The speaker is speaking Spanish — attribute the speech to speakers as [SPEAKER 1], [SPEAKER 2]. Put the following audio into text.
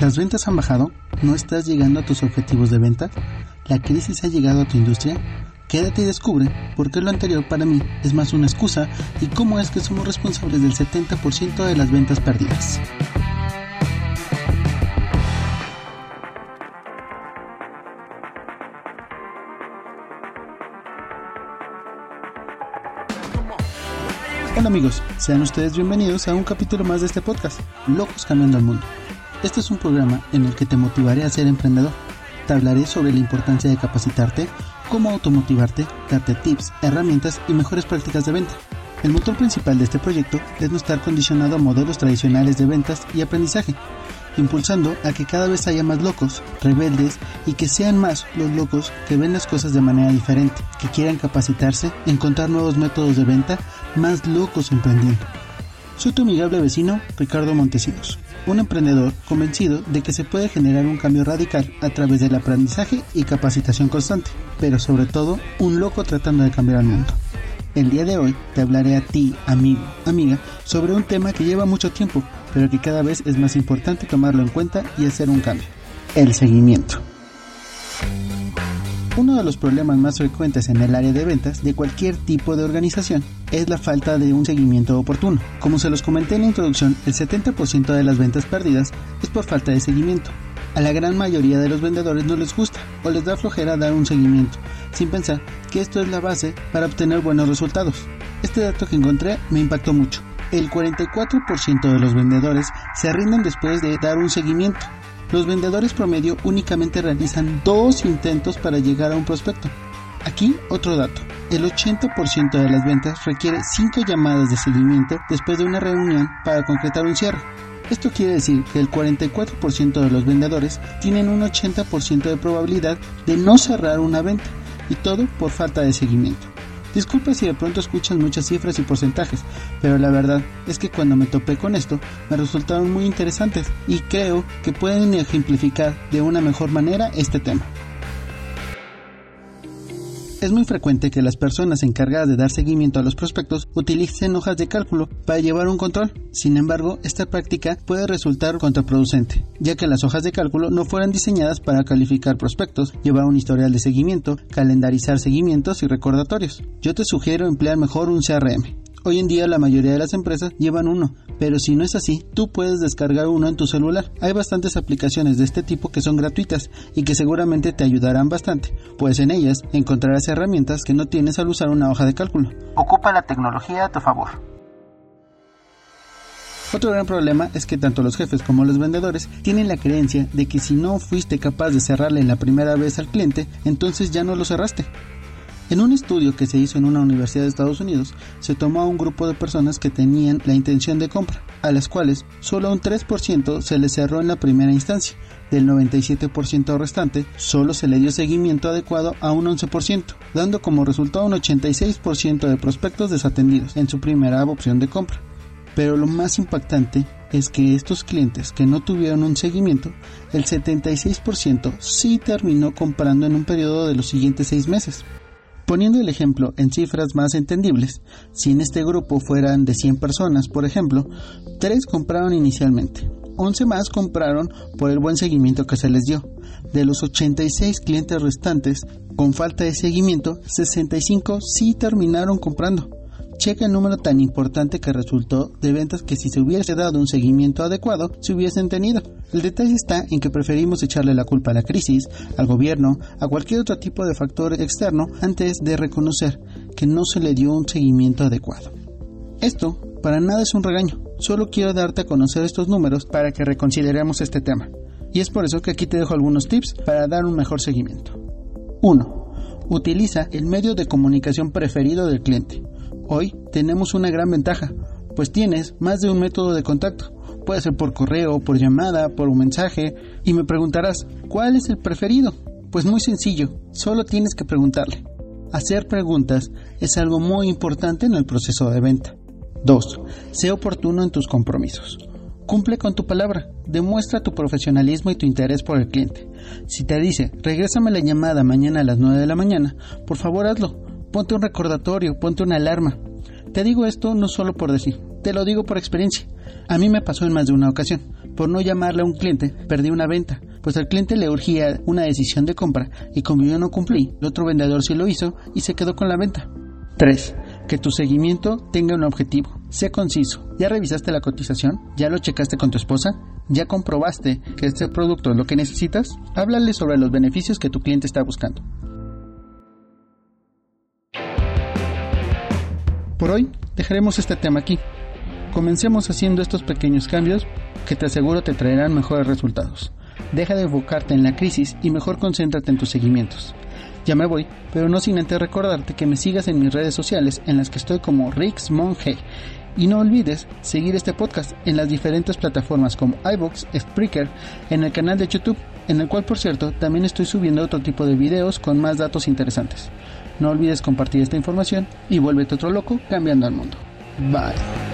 [SPEAKER 1] ¿Las ventas han bajado? ¿No estás llegando a tus objetivos de venta? ¿La crisis ha llegado a tu industria? Quédate y descubre por qué lo anterior para mí es más una excusa y cómo es que somos responsables del 70% de las ventas perdidas. Hola amigos, sean ustedes bienvenidos a un capítulo más de este podcast, Locos Cambiando el Mundo. Este es un programa en el que te motivaré a ser emprendedor. Te hablaré sobre la importancia de capacitarte, cómo automotivarte, darte tips, herramientas y mejores prácticas de venta. El motor principal de este proyecto es no estar condicionado a modelos tradicionales de ventas y aprendizaje, impulsando a que cada vez haya más locos, rebeldes y que sean más los locos que ven las cosas de manera diferente, que quieran capacitarse, encontrar nuevos métodos de venta, más locos emprendiendo. Soy tu amigable vecino, Ricardo Montesinos un emprendedor convencido de que se puede generar un cambio radical a través del aprendizaje y capacitación constante, pero sobre todo un loco tratando de cambiar el mundo. El día de hoy te hablaré a ti, amigo, amiga, sobre un tema que lleva mucho tiempo, pero que cada vez es más importante tomarlo en cuenta y hacer un cambio. El seguimiento. Uno de los problemas más frecuentes en el área de ventas de cualquier tipo de organización es la falta de un seguimiento oportuno. Como se los comenté en la introducción, el 70% de las ventas perdidas es por falta de seguimiento. A la gran mayoría de los vendedores no les gusta o les da flojera dar un seguimiento, sin pensar que esto es la base para obtener buenos resultados. Este dato que encontré me impactó mucho. El 44% de los vendedores se rinden después de dar un seguimiento los vendedores promedio únicamente realizan dos intentos para llegar a un prospecto. Aquí otro dato. El 80% de las ventas requiere 5 llamadas de seguimiento después de una reunión para concretar un cierre. Esto quiere decir que el 44% de los vendedores tienen un 80% de probabilidad de no cerrar una venta y todo por falta de seguimiento. Disculpe si de pronto escuchas muchas cifras y porcentajes, pero la verdad es que cuando me topé con esto me resultaron muy interesantes y creo que pueden ejemplificar de una mejor manera este tema. Es muy frecuente que las personas encargadas de dar seguimiento a los prospectos utilicen hojas de cálculo para llevar un control. Sin embargo, esta práctica puede resultar contraproducente, ya que las hojas de cálculo no fueron diseñadas para calificar prospectos, llevar un historial de seguimiento, calendarizar seguimientos y recordatorios. Yo te sugiero emplear mejor un CRM. Hoy en día la mayoría de las empresas llevan uno, pero si no es así, tú puedes descargar uno en tu celular. Hay bastantes aplicaciones de este tipo que son gratuitas y que seguramente te ayudarán bastante, pues en ellas encontrarás herramientas que no tienes al usar una hoja de cálculo. Ocupa la tecnología a tu favor. Otro gran problema es que tanto los jefes como los vendedores tienen la creencia de que si no fuiste capaz de cerrarle la primera vez al cliente, entonces ya no lo cerraste. En un estudio que se hizo en una universidad de Estados Unidos, se tomó a un grupo de personas que tenían la intención de compra, a las cuales solo un 3% se les cerró en la primera instancia. Del 97% restante, solo se le dio seguimiento adecuado a un 11%, dando como resultado un 86% de prospectos desatendidos en su primera opción de compra. Pero lo más impactante es que estos clientes que no tuvieron un seguimiento, el 76% sí terminó comprando en un periodo de los siguientes seis meses. Poniendo el ejemplo en cifras más entendibles, si en este grupo fueran de 100 personas, por ejemplo, 3 compraron inicialmente, 11 más compraron por el buen seguimiento que se les dio. De los 86 clientes restantes, con falta de seguimiento, 65 sí terminaron comprando. Checa el número tan importante que resultó de ventas que si se hubiese dado un seguimiento adecuado se hubiesen tenido. El detalle está en que preferimos echarle la culpa a la crisis, al gobierno, a cualquier otro tipo de factor externo antes de reconocer que no se le dio un seguimiento adecuado. Esto para nada es un regaño, solo quiero darte a conocer estos números para que reconsideremos este tema. Y es por eso que aquí te dejo algunos tips para dar un mejor seguimiento. 1. Utiliza el medio de comunicación preferido del cliente. Hoy tenemos una gran ventaja, pues tienes más de un método de contacto. Puede ser por correo, por llamada, por un mensaje. Y me preguntarás, ¿cuál es el preferido? Pues muy sencillo, solo tienes que preguntarle. Hacer preguntas es algo muy importante en el proceso de venta. 2. Sé oportuno en tus compromisos. Cumple con tu palabra, demuestra tu profesionalismo y tu interés por el cliente. Si te dice, regrésame la llamada mañana a las 9 de la mañana, por favor hazlo, ponte un recordatorio, ponte una alarma. Te digo esto no solo por decir, te lo digo por experiencia. A mí me pasó en más de una ocasión. por no llamarle a un cliente, perdí una venta, pues al cliente le urgía una decisión de compra y como yo no cumplí, el otro vendedor sí lo hizo y se quedó con la venta. 3. Que tu seguimiento tenga un objetivo. Sé conciso. ¿Ya revisaste la cotización? ¿Ya lo checaste con tu esposa? ¿Ya comprobaste que este producto es lo que necesitas? Háblale sobre los beneficios que tu cliente está buscando. Por hoy dejaremos este tema aquí. Comencemos haciendo estos pequeños cambios que te aseguro te traerán mejores resultados. Deja de enfocarte en la crisis y mejor concéntrate en tus seguimientos. Ya me voy, pero no sin antes recordarte que me sigas en mis redes sociales en las que estoy como Rix Monge. Y no olvides seguir este podcast en las diferentes plataformas como iBox, Spreaker, en el canal de YouTube, en el cual por cierto también estoy subiendo otro tipo de videos con más datos interesantes. No olvides compartir esta información y vuélvete otro loco cambiando al mundo. Bye.